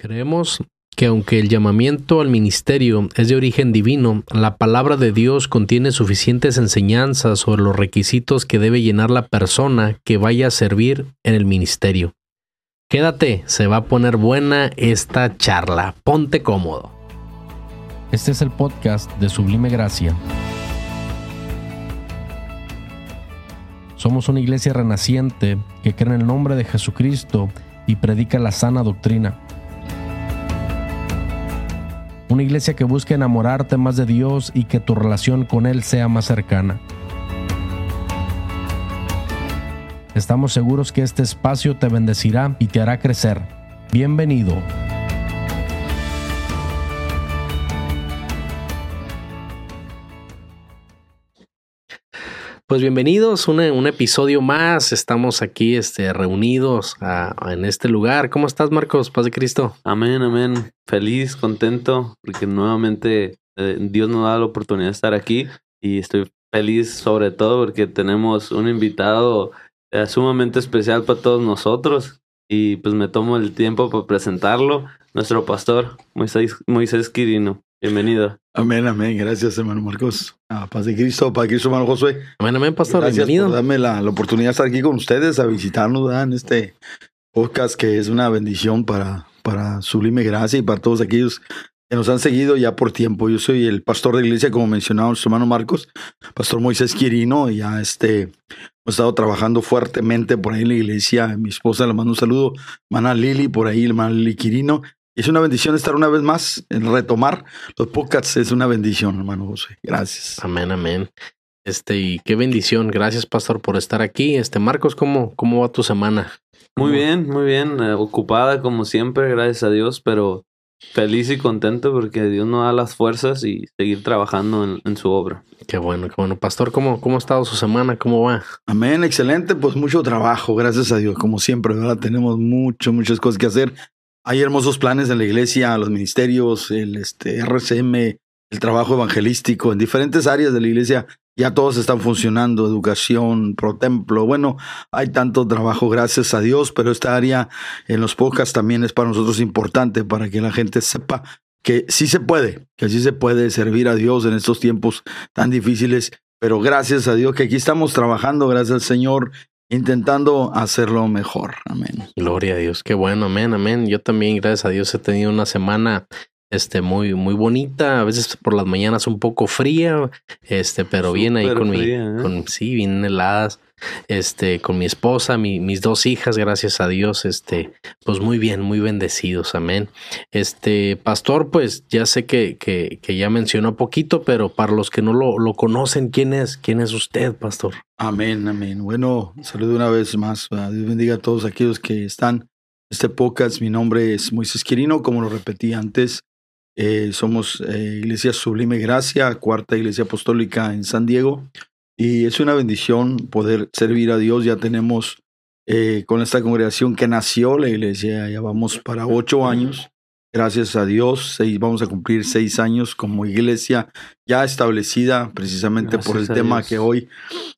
Creemos que aunque el llamamiento al ministerio es de origen divino, la palabra de Dios contiene suficientes enseñanzas sobre los requisitos que debe llenar la persona que vaya a servir en el ministerio. Quédate, se va a poner buena esta charla. Ponte cómodo. Este es el podcast de Sublime Gracia. Somos una iglesia renaciente que cree en el nombre de Jesucristo y predica la sana doctrina. Una iglesia que busca enamorarte más de Dios y que tu relación con Él sea más cercana. Estamos seguros que este espacio te bendecirá y te hará crecer. Bienvenido. Pues bienvenidos, un, un episodio más. Estamos aquí este, reunidos en este lugar. ¿Cómo estás, Marcos? Paz de Cristo. Amén, amén. Feliz, contento, porque nuevamente eh, Dios nos da la oportunidad de estar aquí y estoy feliz sobre todo porque tenemos un invitado eh, sumamente especial para todos nosotros y pues me tomo el tiempo para presentarlo, nuestro pastor Moisés, Moisés Quirino. Bienvenido. Amén, amén. Gracias, hermano Marcos. A paz de Cristo, paz de Cristo, hermano Josué. Amén, amén, pastor. Gracias Bienvenido. por darme la, la, oportunidad de estar aquí con ustedes, a visitarnos ¿verdad? en este podcast que es una bendición para, para Sublime Gracia y para todos aquellos que nos han seguido ya por tiempo. Yo soy el pastor de iglesia, como mencionaba nuestro hermano Marcos, pastor Moisés Quirino, y ya este, hemos estado trabajando fuertemente por ahí en la iglesia. Mi esposa le mando un saludo, hermana Lili, por ahí, hermana Lili Quirino. Es una bendición estar una vez más en retomar los podcasts. Es una bendición, hermano José. Gracias. Amén, amén. Este, y qué bendición. Gracias, pastor, por estar aquí. Este, Marcos, ¿cómo, cómo va tu semana? Muy bien, muy bien. Eh, ocupada como siempre, gracias a Dios, pero feliz y contento porque Dios nos da las fuerzas y seguir trabajando en, en, su obra. Qué bueno, qué bueno. Pastor, ¿cómo, ¿cómo ha estado su semana? ¿Cómo va? Amén, excelente. Pues mucho trabajo, gracias a Dios. Como siempre, ¿verdad? Tenemos mucho, muchas cosas que hacer. Hay hermosos planes en la iglesia, los ministerios, el este, RCM, el trabajo evangelístico en diferentes áreas de la iglesia. Ya todos están funcionando, educación, pro templo. Bueno, hay tanto trabajo, gracias a Dios, pero esta área en los podcasts también es para nosotros importante para que la gente sepa que sí se puede, que sí se puede servir a Dios en estos tiempos tan difíciles. Pero gracias a Dios que aquí estamos trabajando, gracias al Señor, intentando hacerlo mejor. Amén. Gloria a Dios. Qué bueno. Amén, amén. Yo también, gracias a Dios, he tenido una semana este muy muy bonita, a veces por las mañanas un poco fría, este, pero bien ahí con fría, mi ¿eh? con sí, bien heladas. Este, con mi esposa, mi, mis dos hijas, gracias a Dios, este, pues muy bien, muy bendecidos, amén. Este, pastor, pues ya sé que, que, que ya mencionó poquito, pero para los que no lo, lo conocen, ¿quién es? ¿Quién es usted, pastor? Amén, amén. Bueno, saludo una vez más. ¿verdad? Dios bendiga a todos aquellos que están en este podcast. Mi nombre es Moisés Quirino, como lo repetí antes. Eh, somos eh, Iglesia Sublime Gracia, cuarta iglesia apostólica en San Diego. Y es una bendición poder servir a Dios. Ya tenemos eh, con esta congregación que nació la iglesia, ya vamos para ocho años. Gracias a Dios, seis, vamos a cumplir seis años como iglesia ya establecida precisamente Gracias por el tema Dios. que hoy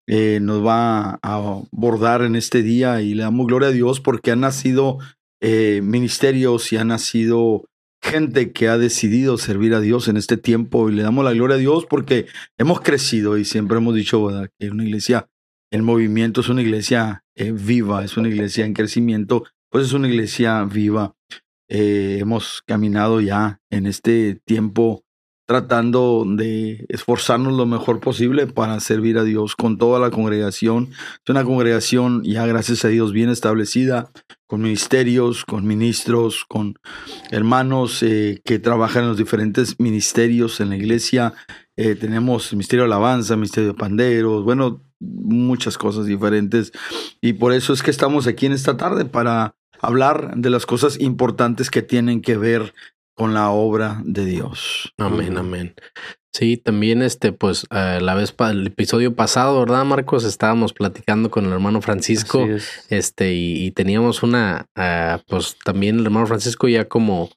eh, nos va a abordar en este día y le damos gloria a Dios porque han nacido eh, ministerios y ha nacido gente que ha decidido servir a Dios en este tiempo y le damos la gloria a Dios porque hemos crecido y siempre hemos dicho que una iglesia en movimiento es una iglesia eh, viva, es una iglesia en crecimiento, pues es una iglesia viva. Eh, hemos caminado ya en este tiempo tratando de esforzarnos lo mejor posible para servir a Dios con toda la congregación. Es una congregación ya, gracias a Dios, bien establecida, con ministerios, con ministros, con hermanos eh, que trabajan en los diferentes ministerios en la iglesia. Eh, tenemos el Ministerio de Alabanza, Ministerio de Panderos, bueno, muchas cosas diferentes. Y por eso es que estamos aquí en esta tarde para hablar de las cosas importantes que tienen que ver con la obra de Dios. Amén, amén. Sí, también este, pues, eh, la vez, pa- el episodio pasado, ¿verdad, Marcos? Estábamos platicando con el hermano Francisco, es. este, y, y teníamos una, ah, pues, también el hermano Francisco ya como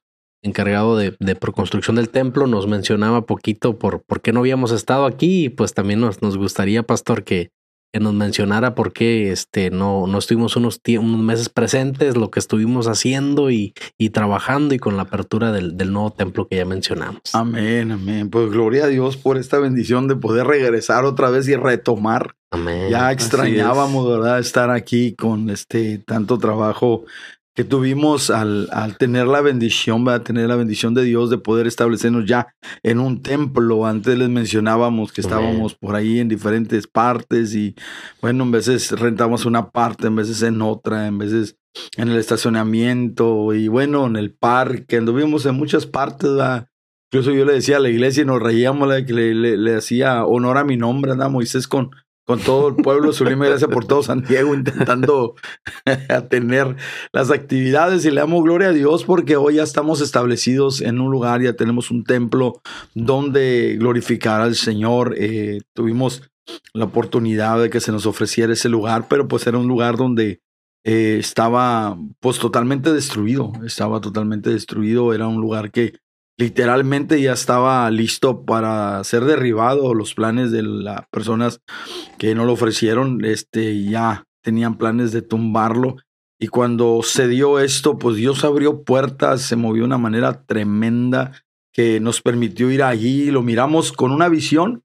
encargado de, de construcción del templo, nos mencionaba poquito por, por qué no habíamos estado aquí, y pues también nos, nos gustaría, pastor, que, que nos mencionara por qué este, no, no estuvimos unos, unos meses presentes, lo que estuvimos haciendo y, y trabajando y con la apertura del, del, nuevo templo que ya mencionamos. Amén, amén. Pues gloria a Dios por esta bendición de poder regresar otra vez y retomar. Amén. Ya extrañábamos, ¿verdad? Estar aquí con este tanto trabajo que tuvimos al, al, tener la bendición, va a tener la bendición de Dios de poder establecernos ya en un templo. Antes les mencionábamos que estábamos por ahí en diferentes partes y bueno, en veces rentamos una parte, en veces en otra, en veces en el estacionamiento y bueno, en el parque, anduvimos en muchas partes. Incluso yo le decía a la iglesia y nos reíamos, que le, le, le hacía honor a mi nombre, anda Moisés con con todo el pueblo, Sublime gracias por todo San Diego, intentando tener las actividades y le damos gloria a Dios porque hoy ya estamos establecidos en un lugar, ya tenemos un templo donde glorificar al Señor. Eh, tuvimos la oportunidad de que se nos ofreciera ese lugar, pero pues era un lugar donde eh, estaba pues totalmente destruido, estaba totalmente destruido, era un lugar que literalmente ya estaba listo para ser derribado. Los planes de las personas que no lo ofrecieron, este, ya tenían planes de tumbarlo. Y cuando se dio esto, pues Dios abrió puertas, se movió de una manera tremenda que nos permitió ir allí. Lo miramos con una visión.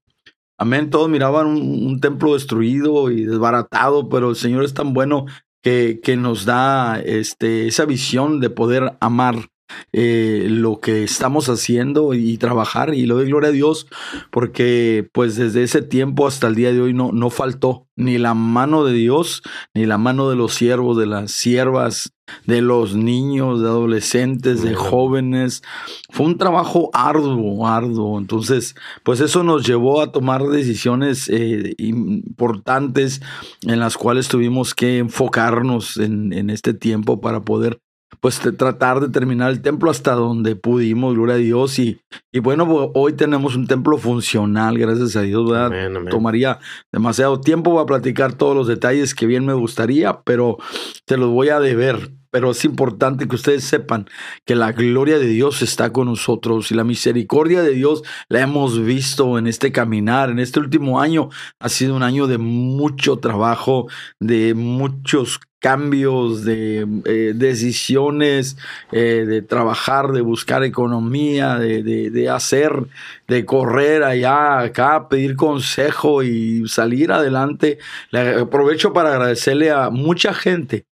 Amén. Todos miraban un, templo destruido y desbaratado, pero el Señor es tan bueno que, que nos da este, esa visión de poder amar eh, lo que estamos haciendo y trabajar y le doy gloria a Dios porque pues desde ese tiempo hasta el día de hoy no, no faltó ni la mano de Dios ni la mano de los siervos, de las siervas, de los niños, de adolescentes, de jóvenes. Fue un trabajo arduo, arduo. Entonces, pues eso nos llevó a tomar decisiones eh, importantes en las cuales tuvimos que enfocarnos en, en este tiempo para poder pues tratar de terminar el templo hasta donde pudimos, gloria a Dios. Y, y bueno, hoy tenemos un templo funcional, gracias a Dios, ¿verdad? Tomaría demasiado tiempo para platicar todos los detalles que bien me gustaría, pero te los voy a deber. Pero es importante que ustedes sepan que la gloria de Dios está con nosotros y la misericordia de Dios la hemos visto en este caminar. En este último año ha sido un año de mucho trabajo, de muchos cambios, de eh, decisiones, eh, de trabajar, de buscar economía, de, de, hacer, de correr allá, acá, pedir consejo y salir adelante. Aprovecho para agradecerle a mucha gente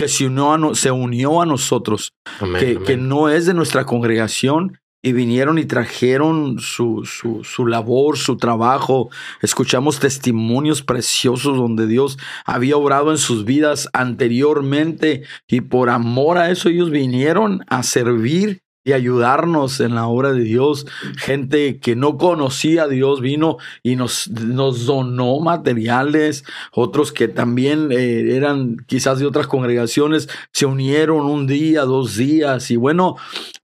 que se unió a, se unió a nosotros, que, que no es de nuestra congregación, y vinieron y trajeron su, su, su, labor, su trabajo. Escuchamos testimonios preciosos donde Dios había obrado en sus vidas anteriormente y por amor a eso ellos vinieron a servir y ayudarnos en la obra de Dios. Gente que no conocía a Dios vino y nos, nos donó materiales. Otros que también eh, eran quizás de otras congregaciones se unieron un día, dos días. Y bueno,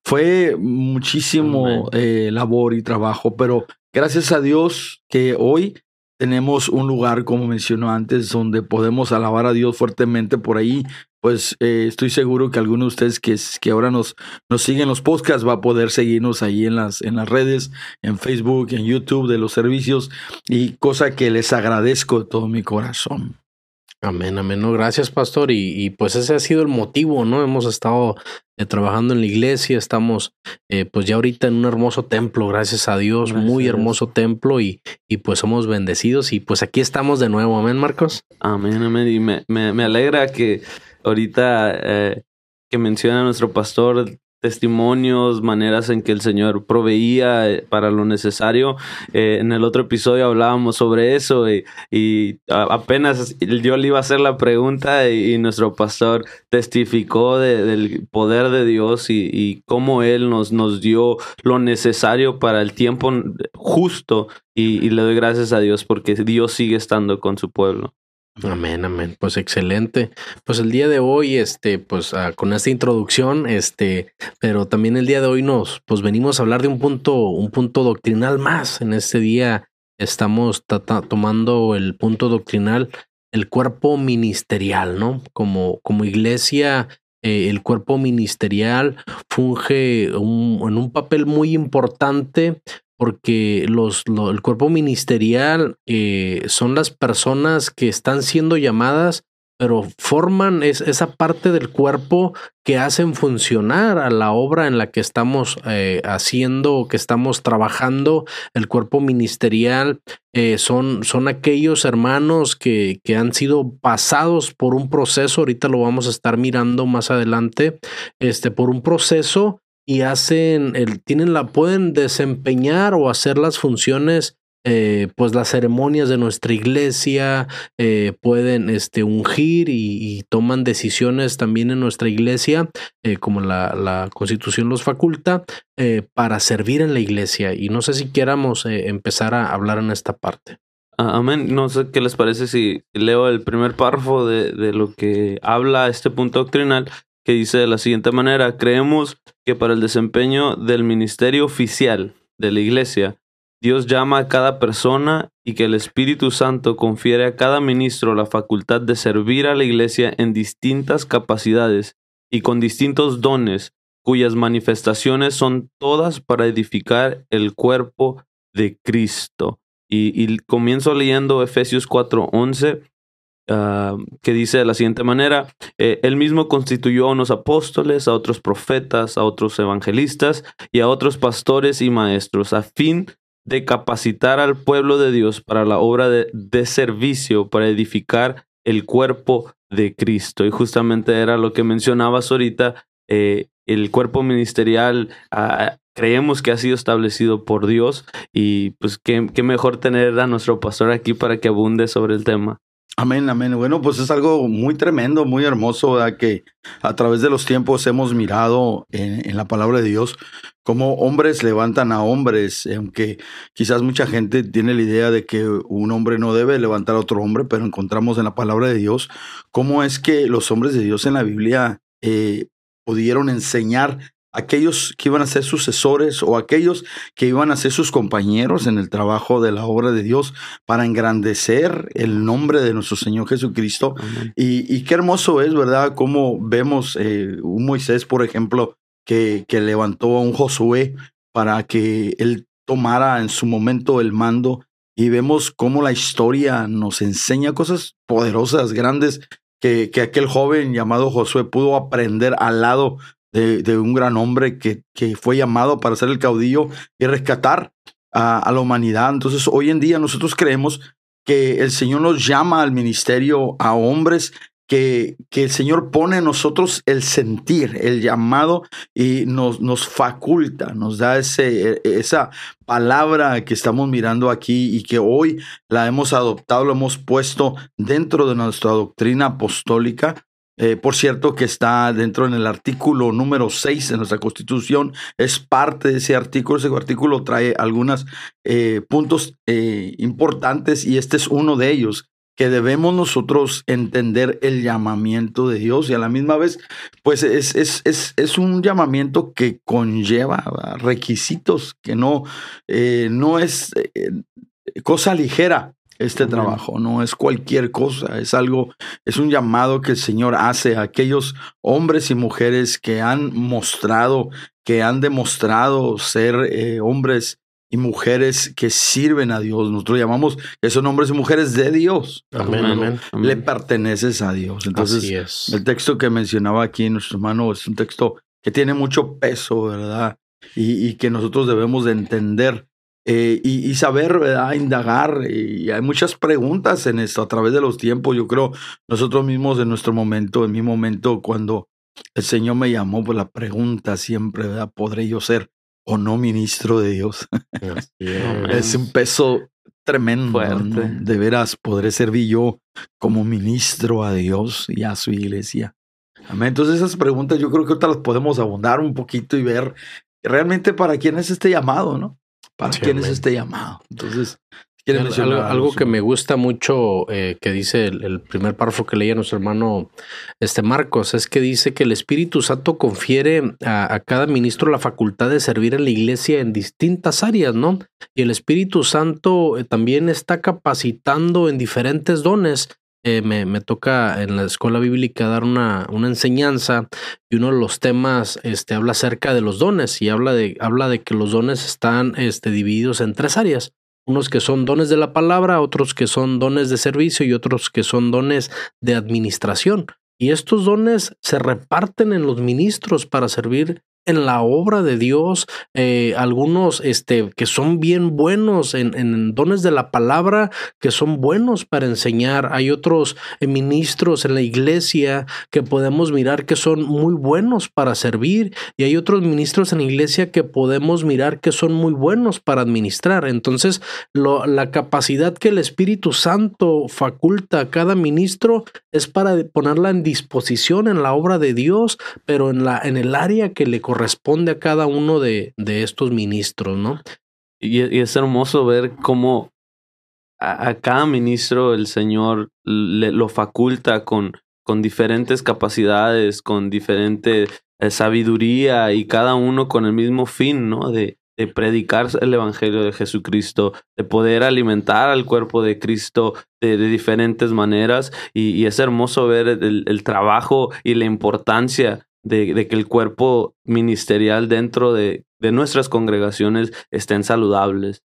fue muchísimo eh, labor y trabajo, pero gracias a Dios que hoy tenemos un lugar, como mencionó antes, donde podemos alabar a Dios fuertemente por ahí pues eh, estoy seguro que alguno de ustedes que, que ahora nos, nos siguen los podcasts va a poder seguirnos ahí en las, en las redes, en Facebook, en YouTube de los servicios y cosa que les agradezco de todo mi corazón. Amén, amén. No, gracias, pastor. Y, pues ese ha sido el motivo, ¿no? Hemos estado eh, trabajando en la iglesia, estamos eh, pues ya ahorita en un hermoso templo, gracias a Dios, muy hermoso templo y, y pues somos bendecidos y pues aquí estamos de nuevo. Amén, Marcos. Amén, amén. Y me, me, me alegra que ahorita eh, que menciona nuestro pastor testimonios, maneras en que el Señor proveía eh, para lo necesario. Eh, en el otro episodio hablábamos sobre eso y, apenas yo le iba a hacer la pregunta y, nuestro pastor testificó del poder de Dios y, y, cómo Él nos, nos dio lo necesario para el tiempo justo y le doy gracias a Dios porque Dios sigue estando con su pueblo. Amén, amén. Pues excelente. Pues el día de hoy, este, pues ah, con esta introducción, este, pero también el día de hoy nos, pues venimos a hablar de un punto, un punto doctrinal más. En este día estamos tomando el punto doctrinal, el cuerpo ministerial, ¿no? Como, como iglesia, eh, el cuerpo ministerial funge en un papel muy importante porque los, el cuerpo ministerial eh, son las personas que están siendo llamadas pero forman es, esa parte del cuerpo que hacen funcionar a la obra en la que estamos eh, haciendo, que estamos trabajando. El cuerpo ministerial eh, son, son aquellos hermanos que, que, han sido pasados por un proceso, ahorita lo vamos a estar mirando más adelante, este, por un proceso y hacen, el, tienen la, pueden desempeñar o hacer las funciones eh, pues las ceremonias de nuestra iglesia eh, pueden este, ungir y, toman decisiones también en nuestra iglesia, eh, como la, la, constitución los faculta, para servir en la iglesia. Y no sé si quieramos empezar a hablar en esta parte. Amén. No sé qué les parece si leo el primer párrafo de, de lo que habla este punto doctrinal que dice de la siguiente manera, creemos que para el desempeño del ministerio oficial de la iglesia, Dios llama a cada persona y que el Espíritu Santo confiere a cada ministro la facultad de servir a la iglesia en distintas capacidades y con distintos dones, cuyas manifestaciones son todas para edificar el cuerpo de Cristo. Y, comienzo leyendo Efesios 4:11, ah, que dice de la siguiente manera, eh, Él mismo constituyó a unos apóstoles, a otros profetas, a otros evangelistas y a otros pastores y maestros, a fin de capacitar al pueblo de Dios para la obra de, servicio, para edificar el cuerpo de Cristo. Y justamente era lo que mencionabas ahorita, eh, el cuerpo ministerial ah, creemos que ha sido establecido por Dios y pues qué, qué mejor tener a nuestro pastor aquí para que abunde sobre el tema. Amén, amén. Bueno, pues es algo muy tremendo, muy hermoso, que a través de los tiempos hemos mirado en, la palabra de Dios cómo hombres levantan a hombres, aunque quizás mucha gente tiene la idea de que un hombre no debe levantar a otro hombre, pero encontramos en la palabra de Dios cómo es que los hombres de Dios en la Biblia eh, pudieron enseñar aquellos que iban a ser sucesores o aquellos que iban a ser sus compañeros en el trabajo de la obra de Dios para engrandecer el nombre de nuestro Señor Jesucristo. Y, qué hermoso es, ¿verdad? Cómo vemos eh, un Moisés, por ejemplo, que, que levantó a un Josué para que él tomara en su momento el mando y vemos cómo la historia nos enseña cosas poderosas, grandes, que, que, aquel joven llamado Josué pudo aprender al lado de, un gran hombre que, que, fue llamado para ser el caudillo y rescatar a, la humanidad. Entonces, hoy en día nosotros creemos que el Señor nos llama al ministerio a hombres que, que, el Señor pone en nosotros el sentir, el llamado y nos, nos faculta, nos da ese, e, esa palabra que estamos mirando aquí y que hoy la hemos adoptado, lo hemos puesto dentro de nuestra doctrina apostólica eh, por cierto, que está dentro en el artículo número 6 de nuestra constitución, es parte de ese artículo. Ese artículo trae algunos eh, puntos eh, importantes y este es uno de ellos, que debemos nosotros entender el llamamiento de Dios y a la misma vez, pues es, es, es, es un llamamiento que conlleva requisitos, que no, no es cosa ligera este trabajo, no es cualquier cosa, es algo, es un llamado que el Señor hace a aquellos hombres y mujeres que han mostrado, que han demostrado ser eh, hombres y mujeres que sirven a Dios. Nosotros llamamos que son hombres y mujeres de Dios. Amén, Le perteneces a Dios. Entonces, el texto que mencionaba aquí nuestro hermano es un texto que tiene mucho peso, ¿verdad? Y, y que nosotros debemos de entender eh, y, saber, ¿verdad? Indagar. Y hay muchas preguntas en esto a través de los tiempos. Yo creo nosotros mismos en nuestro momento, en mi momento, cuando el Señor me llamó, pues la pregunta siempre, ¿verdad? ¿Podré yo ser o no ministro de Dios? es un peso tremendo. De veras, podré servir yo como ministro a Dios y a su iglesia. Amén. Entonces esas preguntas yo creo que ahorita las podemos abundar un poquito y ver realmente para quién es este llamado, ¿no? ¿Para quién es este llamado? Entonces, algo, algo que me gusta mucho eh, que dice el, primer párrafo que leía nuestro hermano este Marcos es que dice que el Espíritu Santo confiere a, cada ministro la facultad de servir en la iglesia en distintas áreas, ¿no? Y el Espíritu Santo eh, también está capacitando en diferentes dones eh, me, toca en la escuela bíblica dar una, una, enseñanza y uno de los temas este, habla acerca de los dones y habla de, habla de que los dones están este, divididos en tres áreas. Unos que son dones de la palabra, otros que son dones de servicio y otros que son dones de administración. Y estos dones se reparten en los ministros para servir en la obra de Dios, eh, algunos este, que son bien buenos en, dones de la palabra, que son buenos para enseñar. Hay otros eh, ministros en la iglesia que podemos mirar que son muy buenos para servir y hay otros ministros en la iglesia que podemos mirar que son muy buenos para administrar. Entonces, la capacidad que el Espíritu Santo faculta a cada ministro es para ponerla en disposición en la obra de Dios, pero en, la, en el área que le corresponde corresponde a cada uno de, de estos ministros, ¿no? Y, es hermoso ver cómo a, cada ministro el Señor le, lo faculta con, con diferentes capacidades, con diferente eh, sabiduría y cada uno con el mismo fin, ¿no? De, predicar el Evangelio de Jesucristo, de poder alimentar al cuerpo de Cristo de, diferentes maneras. Y, y, es hermoso ver el, el, trabajo y la importancia de, que el cuerpo ministerial dentro de, de nuestras congregaciones estén saludables.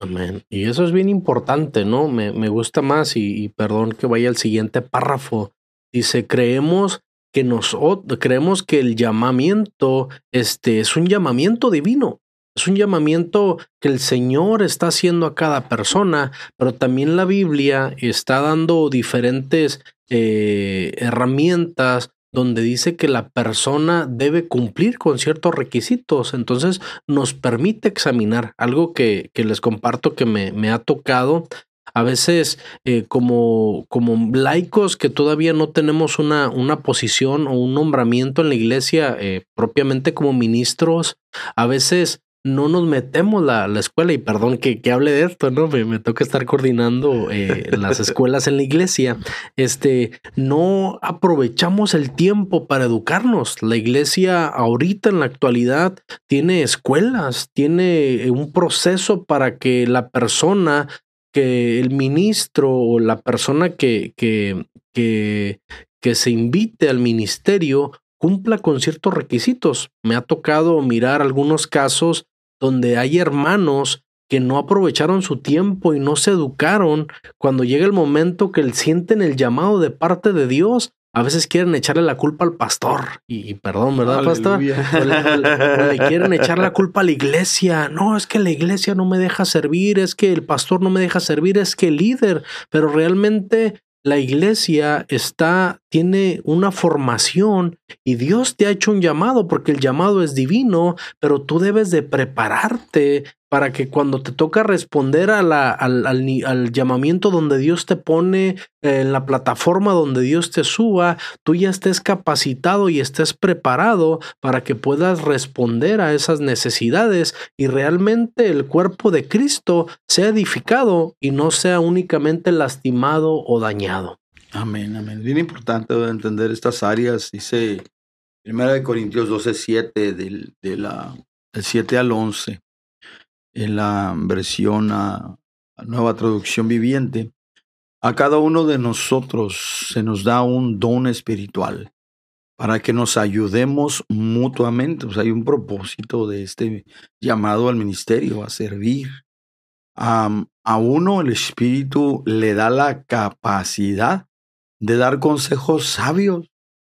Amén. Y eso es bien importante, ¿no? Me, me gusta más y, perdón que vaya al siguiente párrafo. Dice, creemos que nosotros, creemos que el llamamiento este, es un llamamiento divino. Es un llamamiento que el Señor está haciendo a cada persona, pero también la Biblia está dando diferentes eh, herramientas donde dice que la persona debe cumplir con ciertos requisitos. Entonces nos permite examinar algo que, que les comparto que me, me, ha tocado. A veces eh, como, como laicos que todavía no tenemos una, una posición o un nombramiento en la iglesia eh, propiamente como ministros, a veces no nos metemos la, la escuela, y perdón que, que, hable de esto, ¿no? Me, me toca estar coordinando eh, las escuelas en la iglesia. Este, no aprovechamos el tiempo para educarnos. La iglesia ahorita en la actualidad tiene escuelas, tiene un proceso para que la persona, que el ministro o la persona que, que, que, que se invite al ministerio cumpla con ciertos requisitos. Me ha tocado mirar algunos casos donde hay hermanos que no aprovecharon su tiempo y no se educaron, cuando llega el momento que sienten el llamado de parte de Dios, a veces quieren echarle la culpa al pastor. Y, perdón, ¿verdad, pastor? O le, o le, quieren echar la culpa a la iglesia. No, es que la iglesia no me deja servir, es que el pastor no me deja servir, es que el líder. Pero realmente la iglesia está, tiene una formación y Dios te ha hecho un llamado porque el llamado es divino, pero tú debes de prepararte para que cuando te toca responder al, al, al, llamamiento donde Dios te pone, eh, en la plataforma donde Dios te suba, tú ya estés capacitado y estés preparado para que puedas responder a esas necesidades y realmente el cuerpo de Cristo sea edificado y no sea únicamente lastimado o dañado. Amén, amén. Bien importante entender estas áreas. Dice 1 Corintios 12, 7, del, de la, del 7 al 11 en la versión a, a nueva traducción viviente, a cada uno de nosotros se nos da un don espiritual para que nos ayudemos mutuamente. Pues hay un propósito de este llamado al ministerio, a servir. A uno el Espíritu le da la capacidad de dar consejos sabios.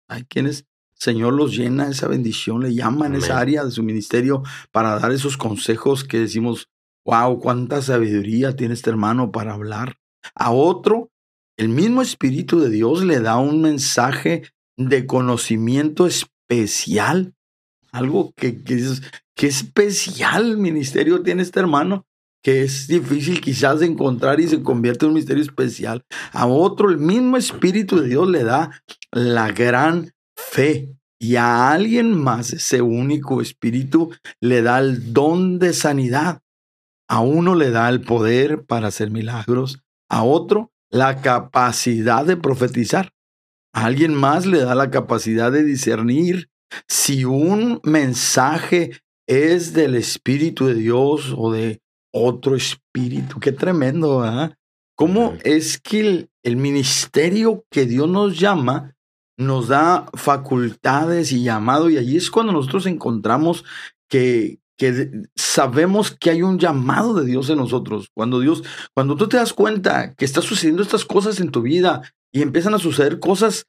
Hay quienes Señor los llena esa bendición, le llama en esa área de su ministerio para dar esos consejos que decimos, wow, cuánta sabiduría tiene este hermano para hablar. A otro, el mismo Espíritu de Dios le da un mensaje de conocimiento especial, algo que, que es que especial ministerio tiene este hermano que es difícil quizás de encontrar y se convierte en un misterio especial. A otro, el mismo Espíritu de Dios le da la gran fe. Y a alguien más ese único espíritu le da el don de sanidad. A uno le da el poder para hacer milagros, a otro la capacidad de profetizar. A alguien más le da la capacidad de discernir si un mensaje es del Espíritu de Dios o de otro espíritu. Qué tremendo, ¿verdad? ¿Cómo es que el, ministerio que Dios nos llama nos da facultades y llamado? Y allí es cuando nosotros encontramos que, que sabemos que hay un llamado de Dios en nosotros. Cuando Dios, cuando tú te das cuenta que está sucediendo estas cosas en tu vida y empiezan a suceder cosas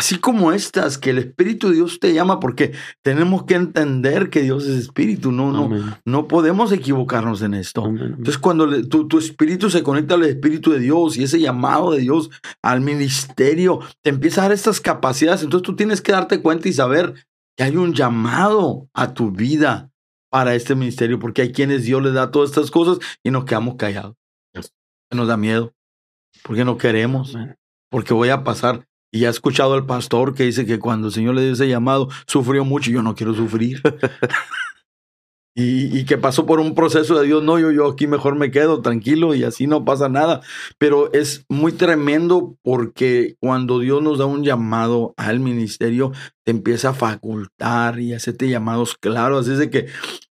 Así como estas, que el Espíritu de Dios te llama, porque tenemos que entender que Dios es Espíritu, no, no, no podemos equivocarnos en esto. Entonces, cuando tu, tu, Espíritu se conecta al Espíritu de Dios y ese llamado de Dios al ministerio, te empieza a dar estas capacidades. Entonces, tú tienes que darte cuenta y saber que hay un llamado a tu vida para este ministerio, porque hay quienes Dios le da todas estas cosas y nos quedamos callados. Nos da miedo, porque no queremos, porque voy a pasar y ha escuchado al pastor que dice que cuando el Señor le dio ese llamado, sufrió mucho y yo no quiero sufrir. y, que pasó por un proceso de Dios, no, yo, yo aquí mejor me quedo tranquilo y así no pasa nada. Pero es muy tremendo porque cuando Dios nos da un llamado al ministerio, te empieza a facultar y hacerte llamados claros. Así es de que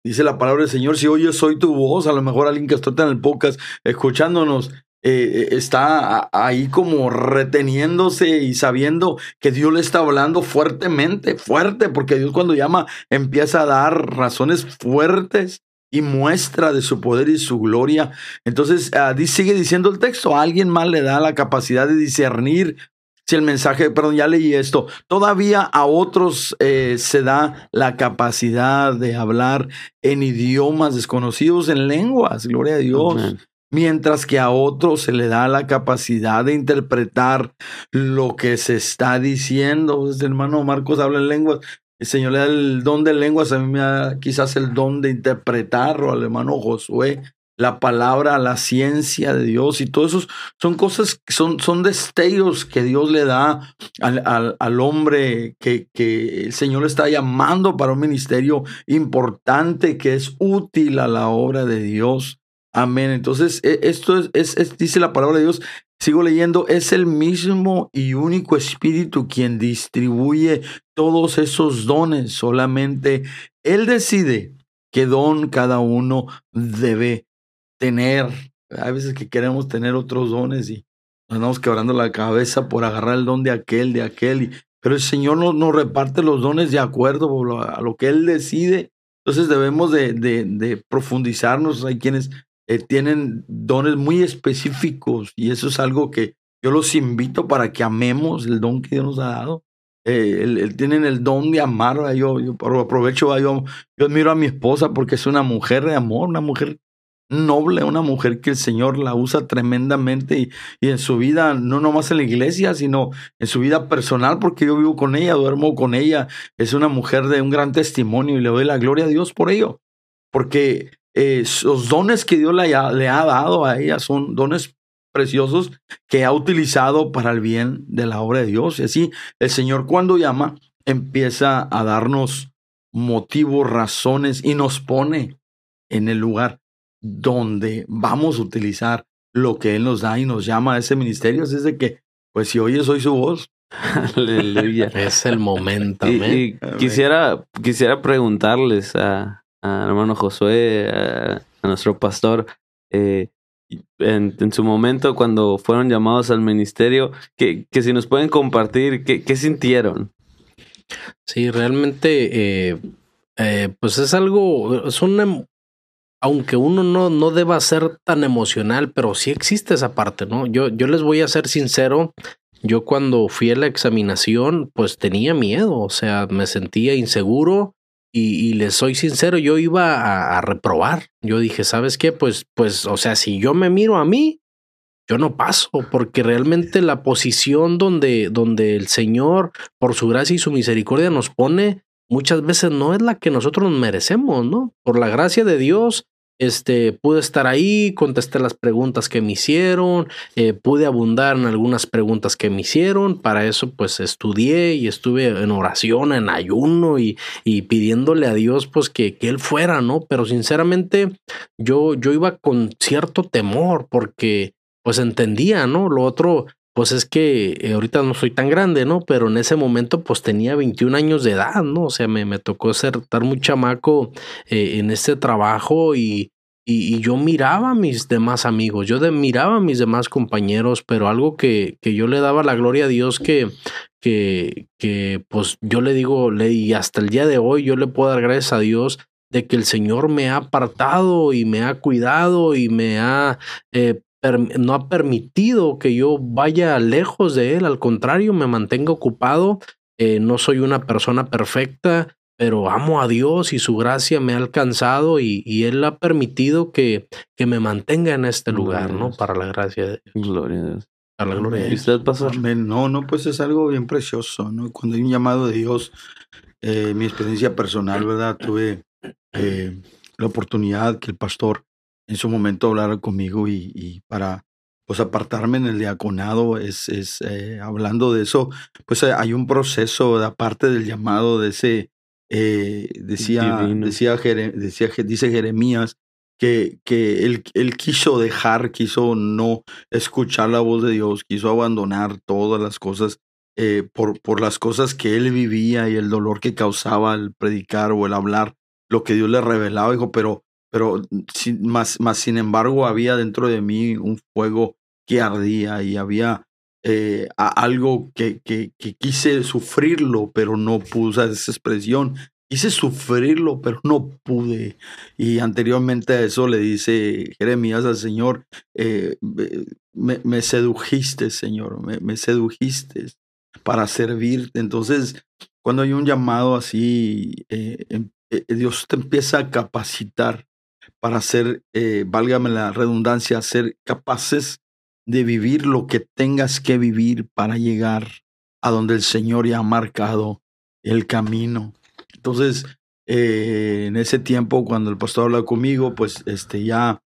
dice la palabra del Señor, si oye soy tu voz, a lo mejor alguien que está en el podcast escuchándonos, eh, está ahí como reteniéndose y sabiendo que Dios le está hablando fuertemente, fuerte, porque Dios cuando llama empieza a dar razones fuertes y muestra de su poder y su gloria. Entonces, uh, sigue diciendo el texto, a alguien más le da la capacidad de discernir si el mensaje, perdón, ya leí esto, todavía a otros eh, se da la capacidad de hablar en idiomas desconocidos, en lenguas, gloria a Dios mientras que a otro se le da la capacidad de interpretar lo que se está diciendo. Pues, hermano Marcos habla en lenguas. El Señor le da el don de lenguas, a mí me da quizás el don de interpretar, o al hermano Josué, la palabra, la ciencia de Dios y todo eso son cosas, son, son destellos que Dios le da al, al, hombre que, que, el Señor está llamando para un ministerio importante que es útil a la obra de Dios. Amén. Entonces, e, esto es, es, dice la palabra de Dios, sigo leyendo, es el mismo y único Espíritu quien distribuye todos esos dones. Solamente Él decide qué don cada uno debe tener. Hay veces que queremos tener otros dones y nos andamos quebrando la cabeza por agarrar el don de aquel, de aquel. pero el Señor nos, reparte los dones de acuerdo a lo que Él decide. Entonces debemos de, de, de profundizarnos. Hay quienes eh, tienen dones muy específicos y eso es algo que yo los invito para que amemos el don que Dios nos ha dado. Eh, tienen el don de amar. Yo, yo aprovecho, yo, yo admiro a mi esposa porque es una mujer de amor, una mujer noble, una mujer que el Señor la usa tremendamente y, y, en su vida, no nomás en la iglesia, sino en su vida personal, porque yo vivo con ella, duermo con ella. Es una mujer de un gran testimonio y le doy la gloria a Dios por ello. Porque eh, los dones que Dios le ha, le ha dado a ella son dones preciosos que ha utilizado para el bien de la obra de Dios. Y así el Señor cuando llama empieza a darnos motivos, razones y nos pone en el lugar donde vamos a utilizar lo que Él nos da y nos llama a ese ministerio. Es de que, pues si oyes hoy su voz. Aleluya. es el momento. quisiera, quisiera preguntarles a, hermano Josué, a, nuestro pastor, eh, en, su momento cuando fueron llamados al ministerio, que, que si nos pueden compartir, ¿qué, qué sintieron? Sí, realmente, eh, eh, pues es algo, es una, aunque uno no, no deba ser tan emocional, pero sí existe esa parte, ¿no? Yo, yo les voy a ser sincero, yo cuando fui a la examinación, pues tenía miedo, o sea, me sentía inseguro, y, les soy sincero, yo iba a, reprobar. Yo dije, ¿sabes qué? Pues, pues, o sea, si yo me miro a mí, yo no paso, porque realmente la posición donde, donde el Señor, por su gracia y su misericordia, nos pone, muchas veces no es la que nosotros merecemos, ¿no? Por la gracia de Dios, este, pude estar ahí, contesté las preguntas que me hicieron, eh, pude abundar en algunas preguntas que me hicieron. Para eso, pues estudié y estuve en oración, en ayuno y, y pidiéndole a Dios, pues que, que, Él fuera, ¿no? Pero sinceramente, yo, yo iba con cierto temor porque, pues entendía, ¿no? Lo otro, pues es que eh, ahorita no soy tan grande, ¿no? Pero en ese momento pues tenía 21 años de edad, ¿no? O sea, me, me tocó ser, estar muy chamaco eh, en este trabajo y, y, yo miraba a mis demás amigos, yo miraba a mis demás compañeros, pero algo que, que yo le daba la gloria a Dios que, que, que pues yo le digo, le, y hasta el día de hoy yo le puedo dar gracias a Dios de que el Señor me ha apartado y me ha cuidado y me ha eh, no ha permitido que yo vaya lejos de Él, al contrario, me mantenga ocupado. Eh, no soy una persona perfecta, pero amo a Dios y su gracia me ha alcanzado y, Él ha permitido que, que, me mantenga en este lugar, ¿no? Para la gracia de Dios. Gloria a Dios. Para la gloria de Dios. ¿Y usted, pasó? No, no, pues es algo bien precioso, ¿no? Cuando hay un llamado de Dios, eh, mi experiencia personal, ¿verdad? Tuve eh, la oportunidad que el pastor en su momento hablara conmigo y, y para pues apartarme en el diaconado es, es eh, hablando de eso, pues hay un proceso de aparte del llamado de ese eh, decía, decía, decía, dice Jeremías que, que él, él, quiso dejar, quiso no escuchar la voz de Dios, quiso abandonar todas las cosas eh, por, por las cosas que él vivía y el dolor que causaba el predicar o el hablar, lo que Dios le revelaba, dijo, pero, pero más, más sin embargo había dentro de mí un fuego que ardía y había eh, algo que, que, quise sufrirlo, pero no usar esa expresión. Quise sufrirlo, pero no pude. Y anteriormente a eso le dice Jeremías al Señor, eh, me, sedujiste, Señor, me, me, sedujiste para servirte. Entonces, cuando hay un llamado así, eh, em, Dios te empieza a capacitar para ser, eh, válgame la redundancia, ser capaces de vivir lo que tengas que vivir para llegar a donde el Señor ya ha marcado el camino. Entonces, eh, en ese tiempo, cuando el pastor habla conmigo, pues este ya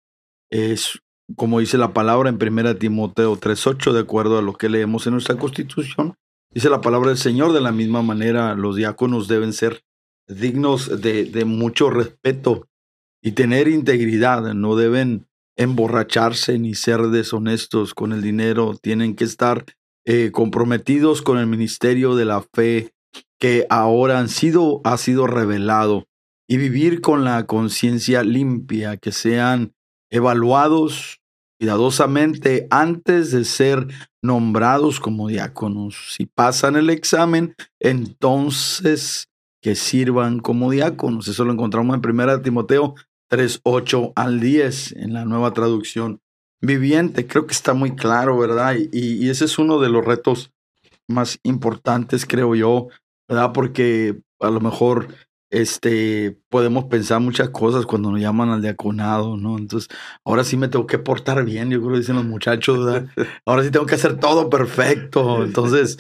es como dice la palabra en 1 Timoteo 3:8, de acuerdo a lo que leemos en nuestra constitución, dice la palabra del Señor, de la misma manera los diáconos deben ser dignos de, de mucho respeto y tener integridad, no deben emborracharse ni ser deshonestos con el dinero, tienen que estar eh, comprometidos con el ministerio de la fe que ahora han sido, ha sido revelado y vivir con la conciencia limpia, que sean evaluados cuidadosamente antes de ser nombrados como diáconos. Si pasan el examen, entonces que sirvan como diáconos. Eso lo encontramos en 1 Timoteo 3, 8 al 10 en la nueva traducción viviente. Creo que está muy claro, ¿verdad? Y, ese es uno de los retos más importantes, creo yo, ¿verdad? Porque a lo mejor este, podemos pensar muchas cosas cuando nos llaman al diaconado, ¿no? Entonces, ahora sí me tengo que portar bien, yo creo que dicen los muchachos, ¿verdad? Ahora sí tengo que hacer todo perfecto. Entonces,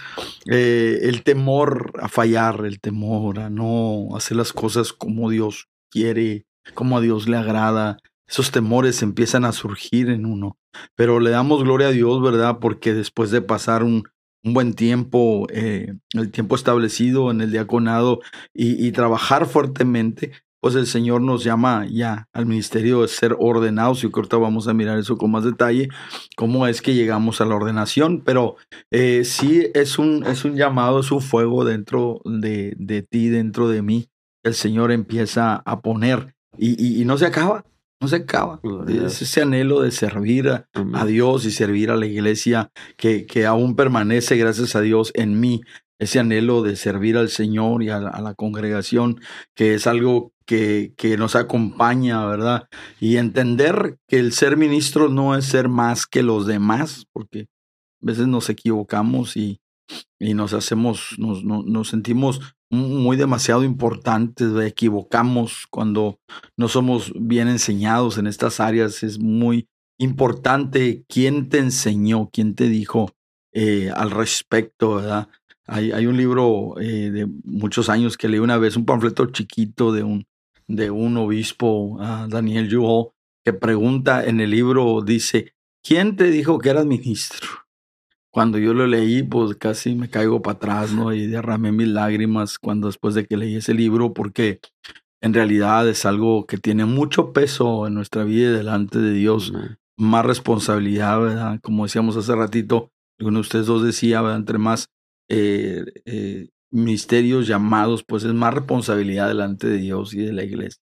eh, el temor a fallar, el temor a no hacer las cosas como Dios quiere, cómo a Dios le agrada. Esos temores empiezan a surgir en uno. Pero le damos gloria a Dios, ¿verdad? Porque después de pasar un, buen tiempo, eh, el tiempo establecido en el diaconado y, trabajar fuertemente, pues el Señor nos llama ya al ministerio de ser ordenados. Y ahorita vamos a mirar eso con más detalle, cómo es que llegamos a la ordenación. Pero eh, sí es un, es un llamado, es un fuego dentro de, de ti, dentro de mí. El Señor empieza a poner y, y, no se acaba, no se acaba. Es ese anhelo de servir a, Dios y servir a la iglesia que, que aún permanece, gracias a Dios, en mí. Ese anhelo de servir al Señor y a, la congregación, que es algo que, que, nos acompaña, ¿verdad? Y entender que el ser ministro no es ser más que los demás, porque a veces nos equivocamos y, y nos hacemos, nos, nos sentimos muy demasiado importantes, equivocamos cuando no somos bien enseñados en estas áreas. Es muy importante quién te enseñó, quién te dijo eh, al respecto, ¿verdad? Hay, hay un libro eh, de muchos años que leí una vez, un panfleto chiquito de un, de un obispo, uh, Daniel Yuho, que pregunta en el libro, dice, ¿quién te dijo que eras ministro? Cuando yo lo leí, pues casi me caigo para atrás, ¿no? Y derramé mis lágrimas cuando después de que leí ese libro, porque en realidad es algo que tiene mucho peso en nuestra vida delante de Dios, más responsabilidad, ¿verdad? Como decíamos hace ratito, uno de ustedes dos decía, ¿verdad? Entre más eh, eh, ministerios llamados, pues es más responsabilidad delante de Dios y de la iglesia.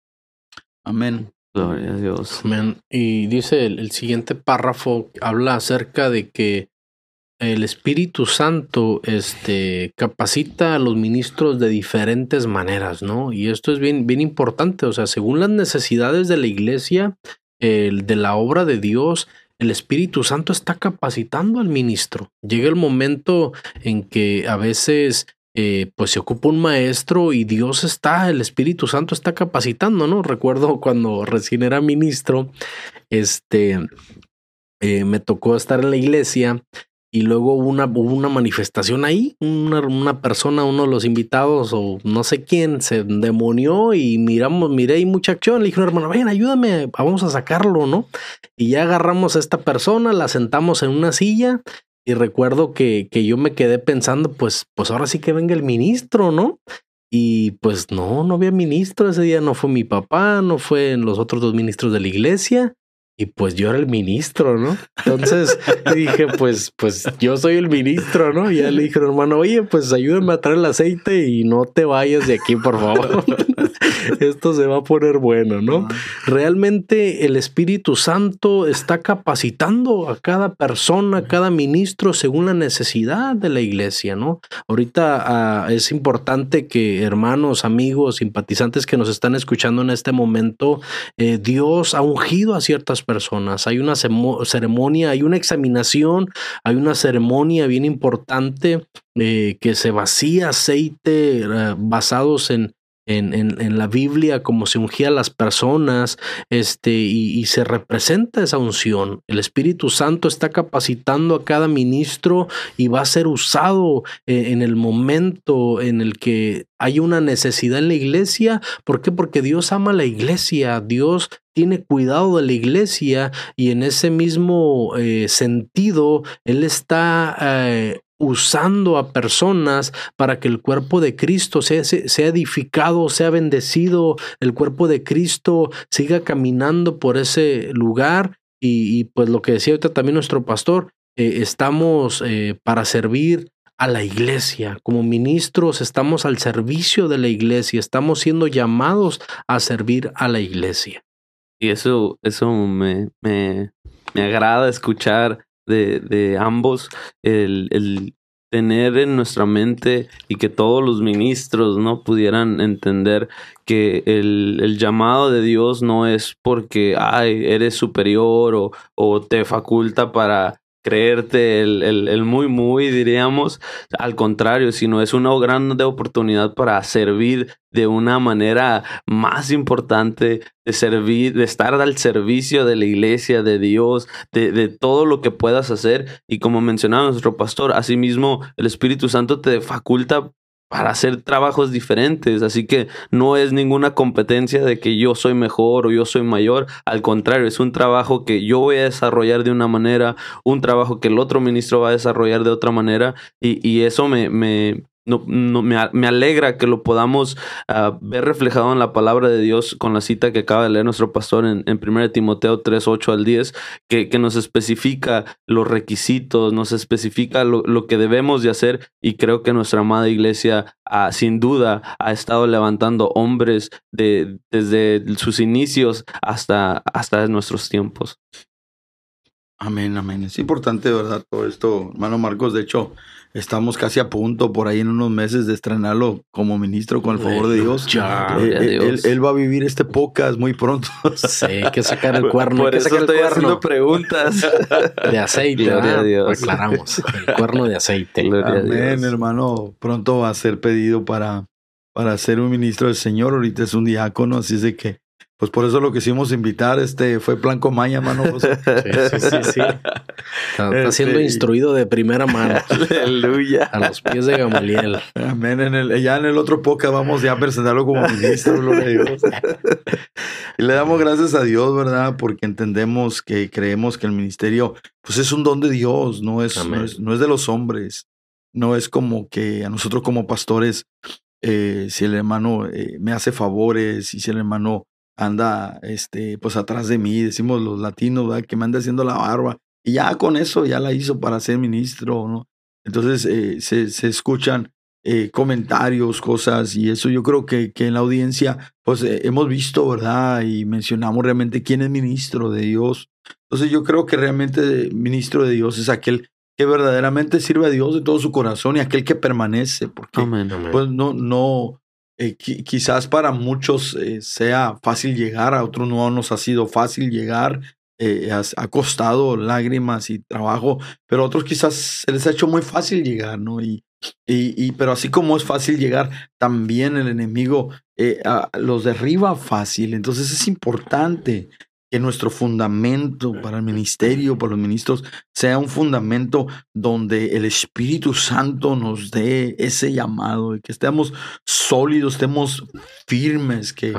Amén. Gloria a Dios. Amén. Y dice el, el siguiente párrafo, habla acerca de que el Espíritu Santo este, capacita a los ministros de diferentes maneras, ¿no? Y esto es bien, bien importante, o sea, según las necesidades de la iglesia, el, de la obra de Dios, el Espíritu Santo está capacitando al ministro. Llega el momento en que a veces eh, pues se ocupa un maestro y Dios está, el Espíritu Santo está capacitando, ¿no? Recuerdo cuando recién era ministro, este, eh, me tocó estar en la iglesia y luego hubo una, una manifestación ahí, una, una, persona, uno de los invitados o no sé quién, se demonió y miramos, miré y mucha acción, le dije, hermano, ven, ayúdame, vamos a sacarlo, ¿no? Y ya agarramos a esta persona, la sentamos en una silla y recuerdo que, que yo me quedé pensando, pues, pues ahora sí que venga el ministro, ¿no? Y pues no, no había ministro ese día, no fue mi papá, no fue los otros dos ministros de la iglesia. Y pues yo era el ministro, ¿no? Entonces dije, pues, pues yo soy el ministro, ¿no? Y ya le dije, hermano, oye, pues ayúdame a traer el aceite y no te vayas de aquí, por favor. Esto se va a poner bueno, ¿no? Realmente el Espíritu Santo está capacitando a cada persona, a cada ministro según la necesidad de la iglesia, ¿no? Ahorita uh, es importante que hermanos, amigos, simpatizantes que nos están escuchando en este momento, eh, Dios ha ungido a ciertas personas. Hay una ceremonia, hay una examinación, hay una ceremonia bien importante eh, que se vacía aceite eh, basados en, en, en, en, la Biblia, como se ungía a las personas, este, y, y, se representa esa unción. El Espíritu Santo está capacitando a cada ministro y va a ser usado en, en el momento en el que hay una necesidad en la iglesia. ¿Por qué? Porque Dios ama a la iglesia, Dios tiene cuidado de la iglesia y en ese mismo eh, sentido, Él está... Eh, usando a personas para que el cuerpo de Cristo sea, edificado, sea bendecido, el cuerpo de Cristo siga caminando por ese lugar. Y, y pues lo que decía ahorita también nuestro pastor, eh, estamos eh, para servir a la iglesia. Como ministros estamos al servicio de la iglesia, estamos siendo llamados a servir a la iglesia. Y eso, eso me, me, me agrada escuchar de, de ambos, el, tener en nuestra mente y que todos los ministros no pudieran entender que el, el llamado de Dios no es porque ay, eres superior o, o te faculta para creerte el, el, muy, muy, diríamos, al contrario, sino es una grande oportunidad para servir de una manera más importante, de servir, de estar al servicio de la iglesia, de Dios, de, de todo lo que puedas hacer. Y como mencionaba nuestro pastor, asimismo el Espíritu Santo te faculta para hacer trabajos diferentes. Así que no es ninguna competencia de que yo soy mejor o yo soy mayor. Al contrario, es un trabajo que yo voy a desarrollar de una manera, un trabajo que el otro ministro va a desarrollar de otra manera. Y, y eso me, me, no, no, me, me, alegra que lo podamos uh, ver reflejado en la palabra de Dios con la cita que acaba de leer nuestro pastor en, en 1 Timoteo 3, 8 al 10, que, que nos especifica los requisitos, nos especifica lo, lo, que debemos de hacer y creo que nuestra amada iglesia uh, sin duda ha estado levantando hombres de, desde sus inicios hasta, hasta nuestros tiempos. Amén, amén. Es importante, ¿verdad? Todo esto, hermano Marcos. De hecho, estamos casi a punto, por ahí en unos meses, de estrenarlo como ministro con el favor de Dios. Ya, eh, Dios. Él, él, va a vivir este podcast muy pronto. Sí, hay que sacar el cuerno. Por eso estoy haciendo preguntas. De aceite, Gloria a Dios. Aclaramos. El cuerno de aceite. Gloria Amén, hermano. Pronto va a ser pedido para, para ser un ministro del Señor. Ahorita es un diácono, así es de que pues por eso lo quisimos invitar, este fue Plan Comaña, mano. Sí, sí, sí, sí. Está, está, siendo instruido de primera mano. Aleluya. A los pies de Gamaliel. Amén. En el, ya en el otro podcast vamos ya a presentarlo como ministro, gloria a Dios. Y le damos gracias a Dios, ¿verdad? Porque entendemos que creemos que el ministerio, pues es un don de Dios, no es, no es, no es de los hombres. No es como que a nosotros como pastores, eh, si el hermano eh, me hace favores y si el hermano anda este, pues atrás de mí, decimos los latinos, ¿verdad? que me anda haciendo la barba. Y ya con eso ya la hizo para ser ministro, ¿no? Entonces eh, se, se, escuchan eh, comentarios, cosas, y eso yo creo que, que en la audiencia, pues eh, hemos visto, ¿verdad? Y mencionamos realmente quién es ministro de Dios. Entonces yo creo que realmente ministro de Dios es aquel que verdaderamente sirve a Dios de todo su corazón y aquel que permanece, porque pues no, no, eh, quizás para muchos sea fácil llegar, a otros no nos ha sido fácil llegar, eh, ha, costado lágrimas y trabajo, pero a otros quizás se les ha hecho muy fácil llegar, ¿no? Y, y, pero así como es fácil llegar, también el enemigo eh, los derriba fácil. Entonces es importante que nuestro fundamento para el ministerio, para los ministros, sea un fundamento donde el Espíritu Santo nos dé ese llamado y que estemos sólidos, estemos firmes, que,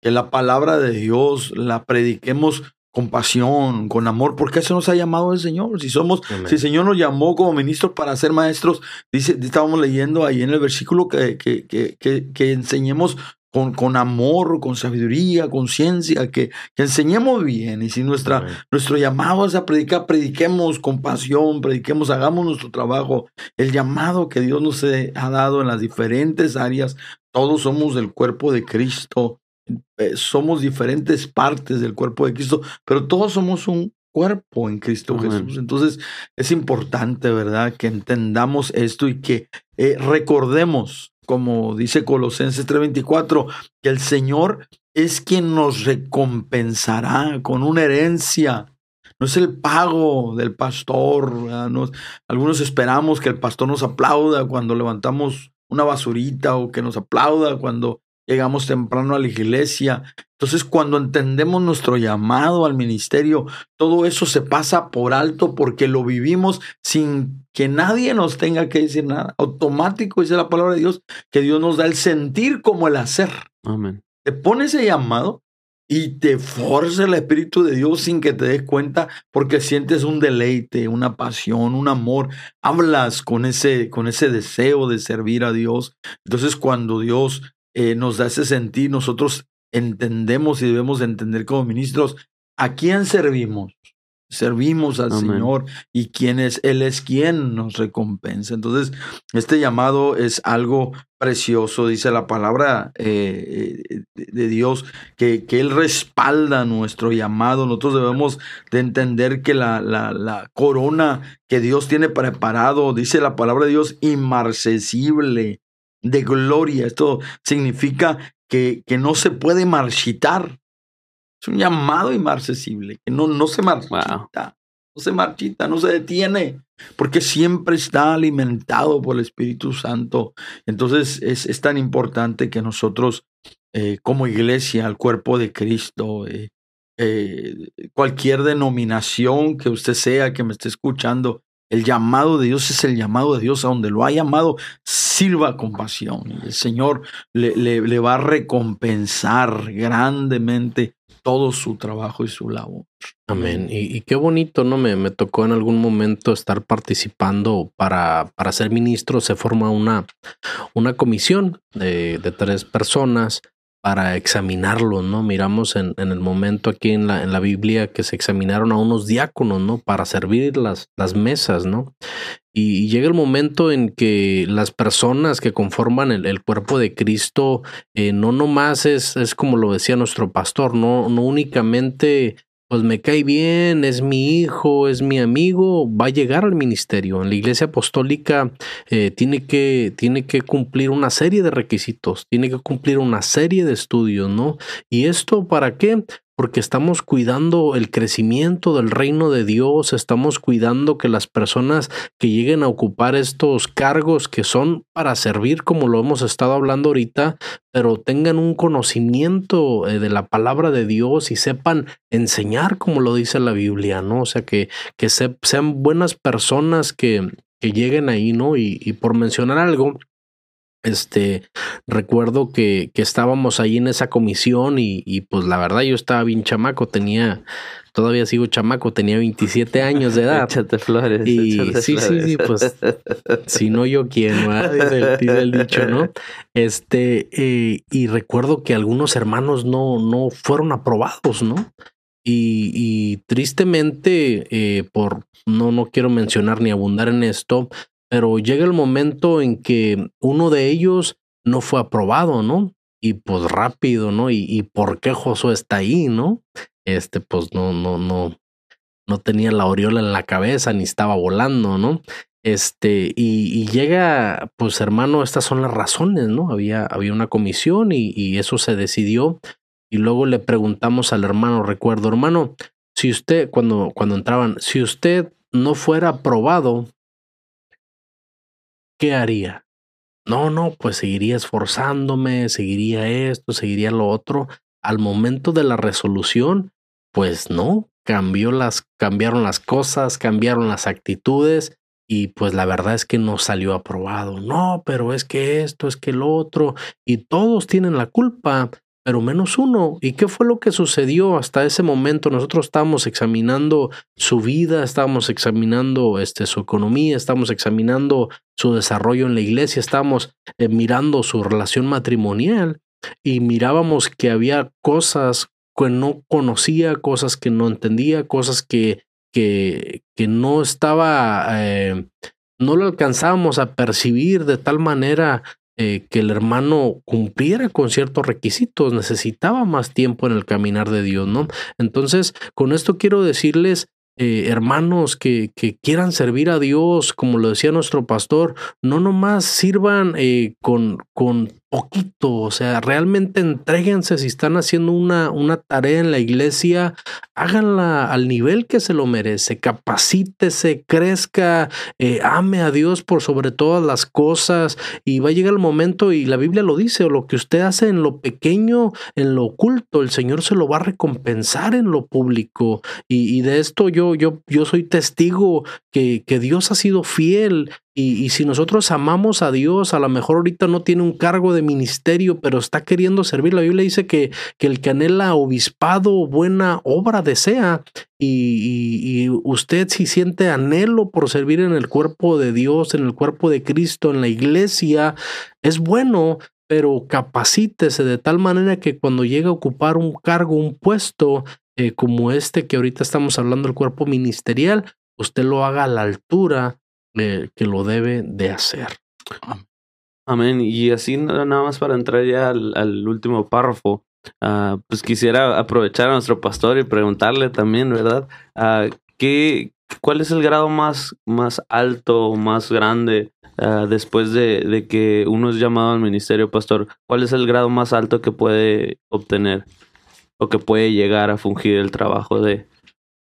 que la palabra de Dios la prediquemos con pasión, con amor, porque eso nos ha llamado el Señor. Si somos, si el Señor nos llamó como ministros para ser maestros, dice, estábamos leyendo ahí en el versículo que, que, que, que, enseñemos con, con, amor, con sabiduría, con ciencia, que, que enseñemos bien. Y si nuestra, nuestro llamado es a predicar, prediquemos con pasión, prediquemos, hagamos nuestro trabajo. El llamado que Dios nos ha dado en las diferentes áreas, todos somos del cuerpo de Cristo eh, somos diferentes partes del cuerpo de Cristo, pero todos somos un cuerpo en Cristo Jesús. Entonces es importante, ¿verdad?, que entendamos esto y que eh, recordemos, como dice Colosenses 3:24, que el Señor es quien nos recompensará con una herencia. No es el pago del pastor. algunos esperamos que el pastor nos aplauda cuando levantamos una basurita o que nos aplauda cuando llegamos temprano a la iglesia. Entonces, cuando entendemos nuestro llamado al ministerio, todo eso se pasa por alto porque lo vivimos sin que nadie nos tenga que decir nada. Automático, dice la palabra de Dios, que Dios nos da el sentir como el hacer. Amén. Te pones ese llamado y te forza el Espíritu de Dios sin que te des cuenta porque sientes un deleite, una pasión, un amor. Hablas con ese, con ese deseo de servir a Dios. Entonces, cuando Dios eh, nos da ese sentir, nosotros entendemos y debemos entender como ministros a quién servimos. Servimos al Señor y quién es, Él es quien nos recompensa. Entonces, este llamado es algo precioso, dice la palabra eh, eh, de Dios, que, que, Él respalda nuestro llamado. Nosotros debemos de entender que la, la, la corona que Dios tiene preparado, dice la palabra de Dios, inmarcesible, de gloria. Esto significa que, que no se puede marchitar. Es un llamado inmarcesible, que no, no se marchita. No se marchita, no se detiene, porque siempre está alimentado por el Espíritu Santo. Entonces es, es tan importante que nosotros, eh, como iglesia, al cuerpo de Cristo, eh, eh, cualquier denominación que usted sea, que me esté escuchando, el llamado de Dios es el llamado de Dios a donde lo ha llamado, sirva con pasión. Y el Señor le, le, va a recompensar grandemente todo su trabajo y su labor. Amén. Y, qué bonito, ¿no? Me, me, tocó en algún momento estar participando para, para ser ministro. Se forma una, una comisión de, de tres personas para examinarlo, ¿no? Miramos en, el momento aquí en la, Biblia que se examinaron a unos diáconos, ¿no? Para servir las, las mesas, ¿no? Y, llega el momento en que las personas que conforman el, cuerpo de Cristo, eh, no nomás es, es como lo decía nuestro pastor, no, no únicamente pues me cae bien, es mi hijo, es mi amigo, va a llegar al ministerio. En la iglesia apostólica eh, tiene, que, tiene que cumplir una serie de requisitos, tiene que cumplir una serie de estudios, ¿no? ¿Y esto para qué? Porque estamos cuidando el crecimiento del reino de Dios, estamos cuidando que las personas que lleguen a ocupar estos cargos que son para servir, como lo hemos estado hablando ahorita, pero tengan un conocimiento eh, de la palabra de Dios y sepan enseñar como lo dice la Biblia, ¿no? O sea, que, que sean buenas personas que, que lleguen ahí, ¿no? Y, y por mencionar algo, este, recuerdo que, que estábamos ahí en esa comisión y, y, pues la verdad yo estaba bien chamaco, tenía, todavía sigo chamaco, tenía 27 años de edad. Échate flores. Y sí, sí, sí, pues si no yo quién, dice, dice el, dicho, ¿no? Este, eh, y recuerdo que algunos hermanos no, no fueron aprobados, ¿no? Y, y tristemente, eh, por no, no quiero mencionar ni abundar en esto, pero llega el momento en que uno de ellos no fue aprobado, ¿no? Y pues rápido, ¿no? Y, por qué Josué está ahí, ¿no? Este, pues no, no, no, no tenía la aureola en la cabeza ni estaba volando, ¿no? Este, y, llega, pues hermano, estas son las razones, ¿no? Había, había una comisión y, y, eso se decidió. Y luego le preguntamos al hermano, recuerdo, hermano, si usted, cuando, cuando entraban, si usted no fuera aprobado, ¿qué haría? No, no, pues seguiría esforzándome, seguiría esto, seguiría lo otro. Al momento de la resolución, pues no, cambió las, cambiaron las cosas, cambiaron las actitudes y pues la verdad es que no salió aprobado. No, pero es que esto, es que lo otro y todos tienen la culpa pero menos uno. ¿Y qué fue lo que sucedió hasta ese momento? Nosotros estábamos examinando su vida, estábamos examinando este, su economía, estábamos examinando su desarrollo en la iglesia, estábamos eh, mirando su relación matrimonial y mirábamos que había cosas que no conocía, cosas que no entendía, cosas que, que, que no estaba, eh, no lo alcanzábamos a percibir de tal manera eh, que el hermano cumpliera con ciertos requisitos, necesitaba más tiempo en el caminar de Dios, ¿no? Entonces, con esto quiero decirles, eh, hermanos que, que, quieran servir a Dios, como lo decía nuestro pastor, no nomás sirvan eh, con, con poquito, o sea, realmente entreguense si están haciendo una, una tarea en la iglesia, háganla al nivel que se lo merece, capacítese, crezca, eh, ame a Dios por sobre todas las cosas y va a llegar el momento y la Biblia lo dice, o lo que usted hace en lo pequeño, en lo oculto, el Señor se lo va a recompensar en lo público. Y, y de esto yo, yo, yo soy testigo que, que Dios ha sido fiel y, si nosotros amamos a Dios, a lo mejor ahorita no tiene un cargo de ministerio, pero está queriendo servir. La Biblia dice que, que el que anhela obispado, buena obra desea. Y, usted si siente anhelo por servir en el cuerpo de Dios, en el cuerpo de Cristo, en la iglesia, es bueno, pero capacítese de tal manera que cuando llegue a ocupar un cargo, un puesto eh, como este que ahorita estamos hablando, el cuerpo ministerial, usted lo haga a la altura que lo debe de hacer. Amén. Y así nada más para entrar ya al, último párrafo, uh, pues quisiera aprovechar a nuestro pastor y preguntarle también, ¿verdad? Uh, ¿qué, ¿Cuál es el grado más, más alto, más grande uh, después de, de, que uno es llamado al ministerio, pastor? ¿Cuál es el grado más alto que puede obtener o que puede llegar a fungir el trabajo de,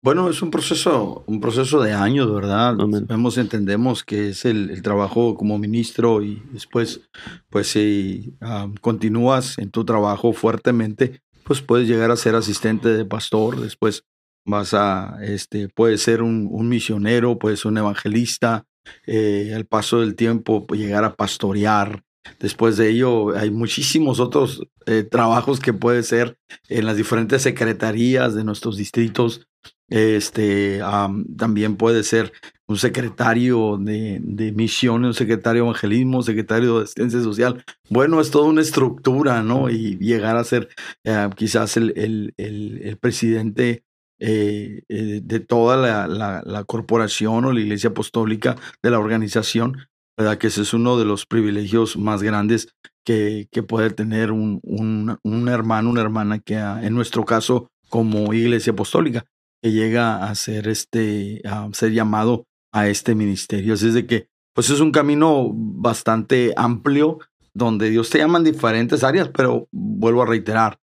bueno, es un proceso, un proceso de años, ¿verdad? Vemos, entendemos que es el, trabajo como ministro y después, pues si continúas en tu trabajo fuertemente, pues puedes llegar a ser asistente de pastor, después vas a, este, puedes ser un, misionero, puedes ser un evangelista, eh, al paso del tiempo pues, llegar a pastorear. Después de ello, hay muchísimos otros eh, trabajos que puede ser en las diferentes secretarías de nuestros distritos este, también puede ser un secretario de, de misiones, un secretario de evangelismo, un secretario de asistencia social. Bueno, es toda una estructura, ¿no? Y llegar a ser eh, quizás el, el, el, presidente eh, de toda la, la, corporación o la iglesia apostólica de la organización, ¿verdad? Que ese es uno de los privilegios más grandes que, que puede tener un, un, un hermano, una hermana que en nuestro caso como iglesia apostólica que llega a ser este, a ser llamado a este ministerio. Así es de que, pues es un camino bastante amplio donde Dios te llama en diferentes áreas, pero vuelvo a reiterar,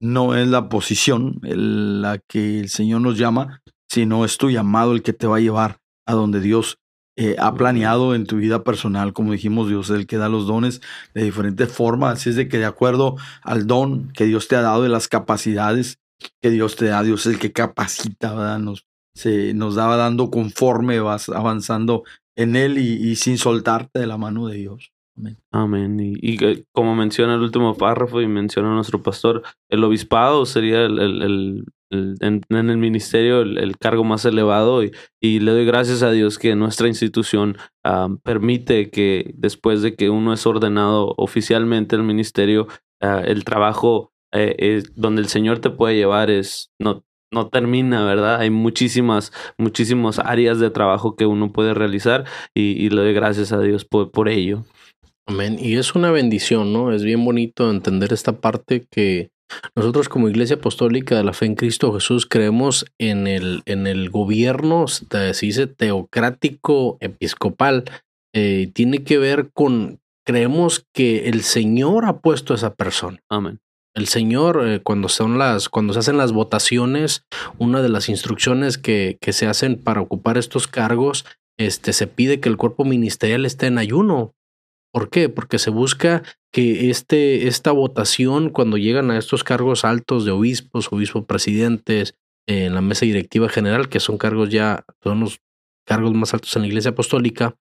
no es la posición la que el Señor nos llama, sino es tu llamado el que te va a llevar a donde Dios eh, ha planeado en tu vida personal. Como dijimos, Dios es el que da los dones de diferentes formas. Así es de que de acuerdo al don que Dios te ha dado de las capacidades que Dios te da, Dios es el que capacita, ¿verdad? Nos, se, nos daba dando conforme vas avanzando en Él y, sin soltarte de la mano de Dios. Amén. Amén. Y, como menciona el último párrafo y menciona nuestro pastor, el obispado sería el, el, en, el ministerio el, cargo más elevado y, y, le doy gracias a Dios que nuestra institución ah, permite que después de que uno es ordenado oficialmente al ministerio, ah, el trabajo eh, donde el Señor te puede llevar es no, no termina, ¿verdad? Hay muchísimas, muchísimas áreas de trabajo que uno puede realizar y, le doy gracias a Dios por, por ello. Amén. Y es una bendición, ¿no? Es bien bonito entender esta parte que nosotros como Iglesia Apostólica de la Fe en Cristo Jesús creemos en el, en el gobierno, se dice teocrático episcopal. Eh, tiene que ver con, creemos que el Señor ha puesto a esa persona. Amén. El Señor, eh, cuando son las, cuando se hacen las votaciones, una de las instrucciones que, que se hacen para ocupar estos cargos, este, se pide que el cuerpo ministerial esté en ayuno. ¿Por qué? Porque se busca que este, esta votación, cuando llegan a estos cargos altos de obispos, obispos presidentes, en la mesa directiva general, que son cargos ya, son los cargos más altos en la Iglesia Apostólica,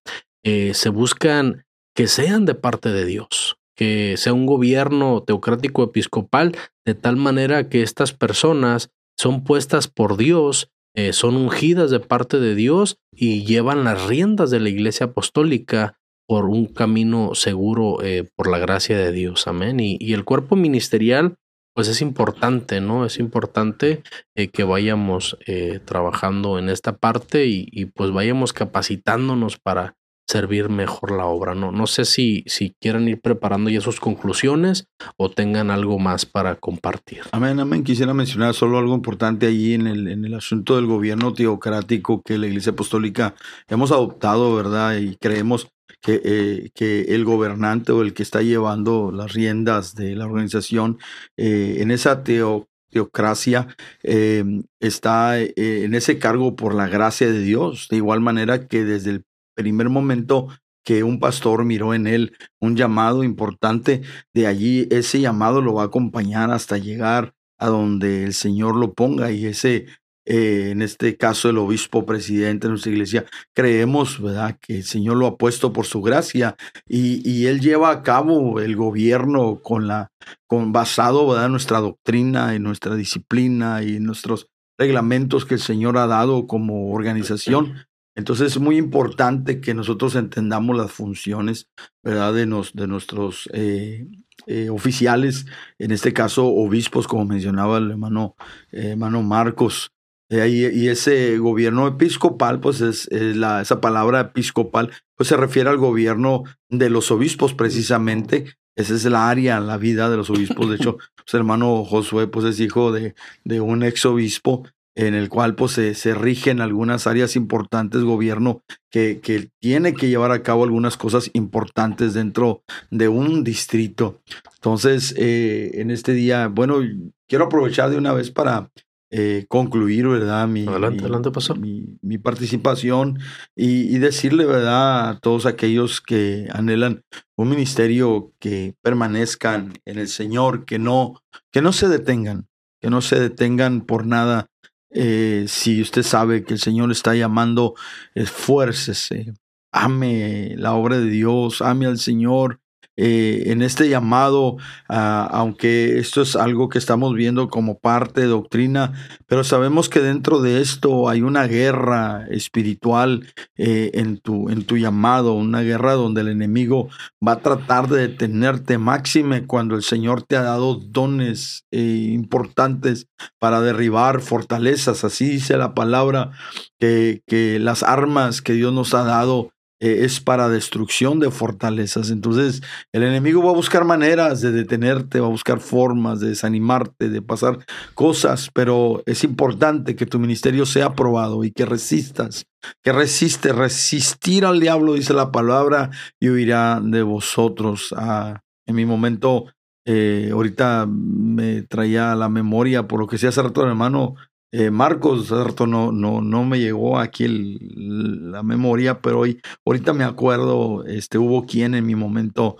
eh, se buscan que sean de parte de Dios que sea un gobierno teocrático episcopal, de tal manera que estas personas son puestas por Dios, eh, son ungidas de parte de Dios y llevan las riendas de la iglesia apostólica por un camino seguro eh, por la gracia de Dios. Amén. Y, el cuerpo ministerial, pues es importante, ¿no? Es importante eh, que vayamos trabajando en esta parte y, pues vayamos capacitándonos para servir mejor la obra. No, no sé si, si quieran ir preparando ya sus conclusiones o tengan algo más para compartir. Amén, amén. Quisiera mencionar solo algo importante allí en el, en el asunto del gobierno teocrático que la Iglesia Apostólica hemos adoptado, ¿verdad? Y creemos que, eh, que el gobernante o el que está llevando las riendas de la organización eh, en esa teocracia eh, está en ese cargo por la gracia de Dios, de igual manera que desde el primer momento que un pastor miró en él un llamado importante, de allí ese llamado lo va a acompañar hasta llegar a donde el Señor lo ponga y ese, eh, en este caso el obispo presidente de nuestra iglesia, creemos, ¿verdad?, que el Señor lo ha puesto por su gracia y, y él lleva a cabo el gobierno con la, con basado, ¿verdad?, en nuestra doctrina, en nuestra disciplina y en nuestros reglamentos que el Señor ha dado como organización entonces es muy importante que nosotros entendamos las funciones ¿verdad? De, nos, de nuestros eh, eh, oficiales, en este caso obispos, como mencionaba el hermano, eh, hermano Marcos. Y ese gobierno episcopal, pues es, la, esa palabra episcopal, pues se refiere al gobierno de los obispos precisamente. Esa es la área, la vida de los obispos. De hecho, pues, el hermano Josué pues es hijo de, de un ex obispo en el cual pues, se, se rigen algunas áreas importantes, gobierno que, que, tiene que llevar a cabo algunas cosas importantes dentro de un distrito. Entonces, eh, en este día, bueno, quiero aprovechar de una vez para eh, concluir, ¿verdad? Mi, adelante, adelante, pasó. Mi, mi participación y, y, decirle, ¿verdad? A todos aquellos que anhelan un ministerio que permanezcan en el Señor, que no, que no se detengan, que no se detengan por nada eh, si usted sabe que el Señor está llamando, esfuércese, ame la obra de Dios, ame al Señor, eh, en este llamado, ah, aunque esto es algo que estamos viendo como parte de doctrina, pero sabemos que dentro de esto hay una guerra espiritual eh, en, tu, en tu llamado, una guerra donde el enemigo va a tratar de detenerte máxime cuando el Señor te ha dado dones eh, importantes para derribar fortalezas. Así dice la palabra que, que las armas que Dios nos ha dado eh, es para destrucción de fortalezas. Entonces, el enemigo va a buscar maneras de detenerte, va a buscar formas de desanimarte, de pasar cosas, pero es importante que tu ministerio sea aprobado y que resistas, que resiste, resistir al diablo, dice la palabra, y huirá de vosotros. Ah, en mi momento, eh, ahorita me traía a la memoria, por lo que sea hace rato, hermano eh, Marcos, no, no, no me llegó aquí la memoria, pero hoy, ahorita me acuerdo, este, hubo quien en mi momento,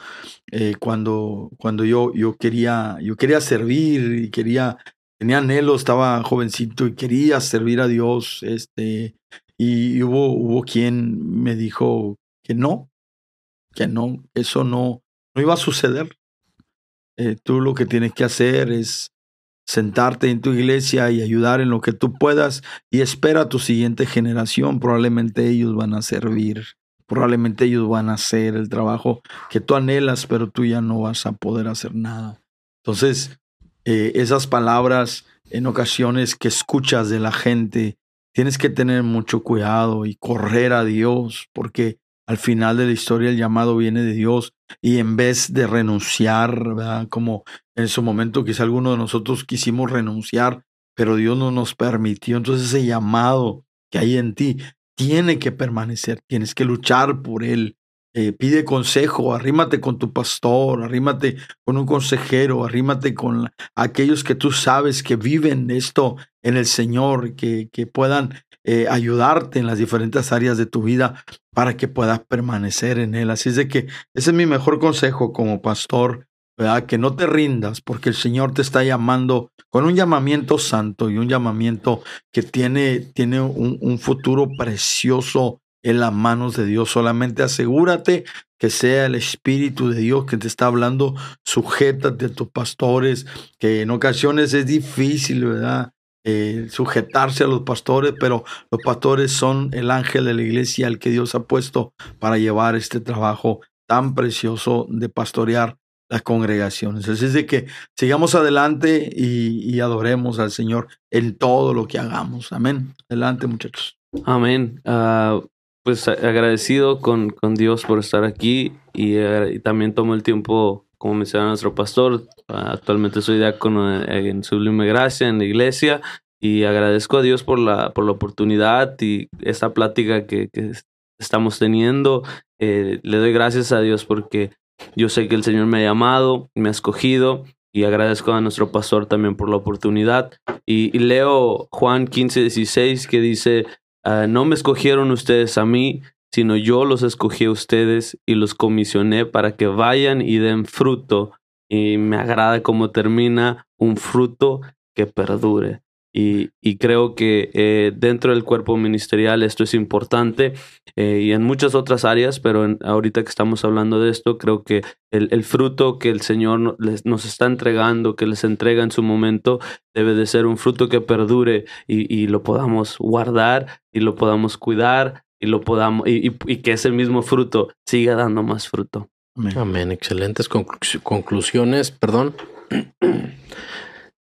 eh, cuando, cuando yo, yo, quería, yo quería servir y quería, tenía anhelo, estaba jovencito y quería servir a Dios, este, y hubo, hubo quien me dijo que no, que no, eso no, no iba a suceder. Eh, tú lo que tienes que hacer es sentarte en tu iglesia y ayudar en lo que tú puedas y espera a tu siguiente generación. Probablemente ellos van a servir, probablemente ellos van a hacer el trabajo que tú anhelas, pero tú ya no vas a poder hacer nada. Entonces, eh, esas palabras en ocasiones que escuchas de la gente, tienes que tener mucho cuidado y correr a Dios, porque al final de la historia el llamado viene de Dios y en vez de renunciar, ¿verdad? como en su momento quizá alguno de nosotros quisimos renunciar, pero Dios no nos permitió, entonces ese llamado que hay en ti tiene que permanecer, tienes que luchar por él, eh, pide consejo, arrímate con tu pastor, arrímate con un consejero, arrímate con aquellos que tú sabes que viven esto en el Señor, que, que puedan eh, ayudarte en las diferentes áreas de tu vida para que puedas permanecer en Él. Así es de que ese es mi mejor consejo como pastor, que no te rindas porque el Señor te está llamando con un llamamiento santo y un llamamiento que tiene, tiene un, un futuro precioso en las manos de Dios. Solamente asegúrate que sea el Espíritu de Dios que te está hablando. Sujétate a tus pastores, que en ocasiones es difícil, ¿verdad? Eh, sujetarse a los pastores, pero los pastores son el ángel de la iglesia al que Dios ha puesto para llevar este trabajo tan precioso de pastorear las congregaciones. Así es de que sigamos adelante y, adoremos al Señor en todo lo que hagamos. Amén. Adelante, muchachos. Amén. Ah, pues agradecido con, con, Dios por estar aquí y, y, también tomo el tiempo, como menciona nuestro pastor, actualmente soy diácono en, en Sublime Gracia, en la iglesia, y agradezco a Dios por la, por la oportunidad y esta plática que, que estamos teniendo. Eh, le doy gracias a Dios porque yo sé que el Señor me ha llamado, me ha escogido y agradezco a nuestro pastor también por la oportunidad. Y, y leo Juan 15, 16 que dice, Uh, no me escogieron ustedes a mí, sino yo los escogí a ustedes y los comisioné para que vayan y den fruto. Y me agrada cómo termina un fruto que perdure. Y, y creo que eh, dentro del cuerpo ministerial esto es importante eh, y en muchas otras áreas, pero en, ahorita que estamos hablando de esto, creo que el, el fruto que el Señor les, nos está entregando, que les entrega en su momento, debe de ser un fruto que perdure y, y lo podamos guardar y lo podamos cuidar y lo podamos y, y, y que ese mismo fruto siga dando más fruto. Amén. Amén. Excelentes conclu conclusiones. Perdón.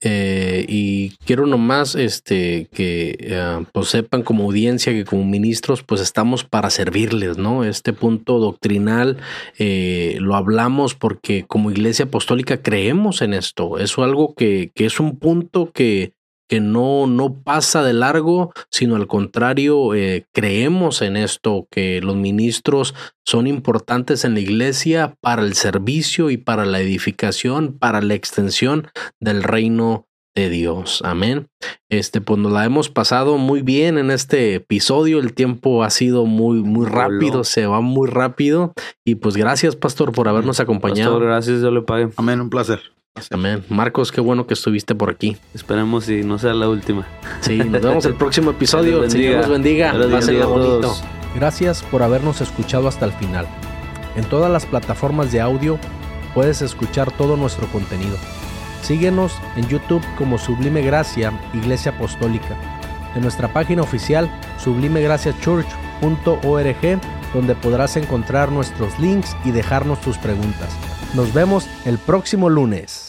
Eh, y quiero nomás este, que uh, pues sepan como audiencia que como ministros pues estamos para servirles, ¿no? Este punto doctrinal eh, lo hablamos porque como iglesia apostólica creemos en esto. Es algo que, que es un punto que, que no, no pasa de largo, sino al contrario, eh, creemos en esto, que los ministros son importantes en la iglesia para el servicio y para la edificación, para la extensión del reino de Dios. Amén. Este, pues nos la hemos pasado muy bien en este episodio. El tiempo ha sido muy, muy rápido, se va muy rápido. Y pues gracias, Pastor, por habernos acompañado. Pastor, gracias, yo le pague. Amén, un placer. Amén. Marcos, qué bueno que estuviste por aquí. Esperemos y no sea la última. Sí, nos vemos el próximo episodio. Dios Señor los bendiga. bonito. Gracias por habernos escuchado hasta el final. En todas las plataformas de audio puedes escuchar todo nuestro contenido. Síguenos en YouTube como Sublime Gracia Iglesia Apostólica. En nuestra página oficial sublimegraciachurch.org donde podrás encontrar nuestros links y dejarnos tus preguntas. Nos vemos el próximo lunes.